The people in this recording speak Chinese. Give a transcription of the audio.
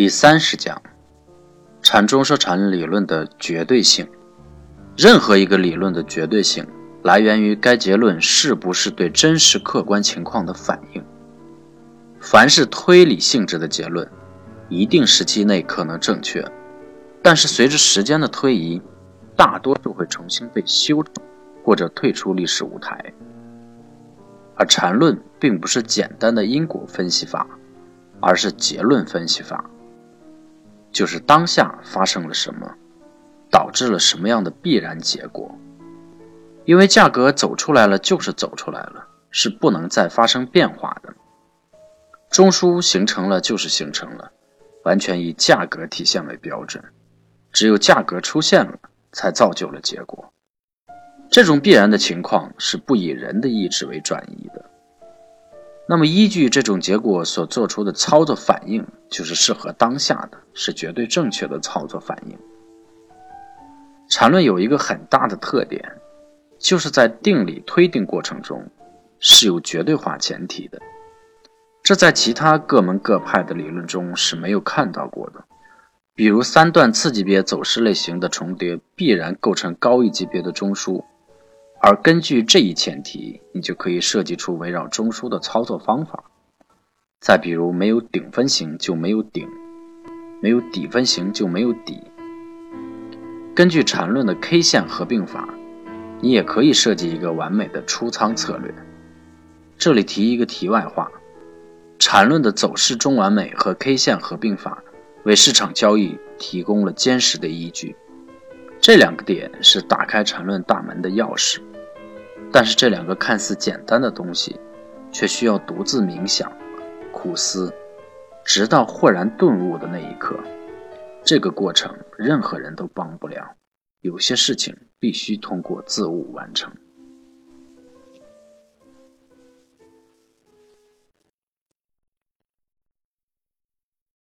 第三十讲，禅中说禅理论的绝对性。任何一个理论的绝对性，来源于该结论是不是对真实客观情况的反应。凡是推理性质的结论，一定时期内可能正确，但是随着时间的推移，大多数会重新被修正，或者退出历史舞台。而禅论并不是简单的因果分析法，而是结论分析法。就是当下发生了什么，导致了什么样的必然结果。因为价格走出来了，就是走出来了，是不能再发生变化的。中枢形成了，就是形成了，完全以价格体现为标准。只有价格出现了，才造就了结果。这种必然的情况是不以人的意志为转移的。那么，依据这种结果所做出的操作反应，就是适合当下的，是绝对正确的操作反应。缠论有一个很大的特点，就是在定理推定过程中是有绝对化前提的，这在其他各门各派的理论中是没有看到过的。比如三段次级别走势类型的重叠，必然构成高一级别的中枢。而根据这一前提，你就可以设计出围绕中枢的操作方法。再比如，没有顶分型就没有顶，没有底分型就没有底。根据缠论的 K 线合并法，你也可以设计一个完美的出仓策略。这里提一个题外话：缠论的走势中完美和 K 线合并法为市场交易提供了坚实的依据。这两个点是打开缠论大门的钥匙。但是这两个看似简单的东西，却需要独自冥想、苦思，直到豁然顿悟的那一刻。这个过程任何人都帮不了，有些事情必须通过自悟完成。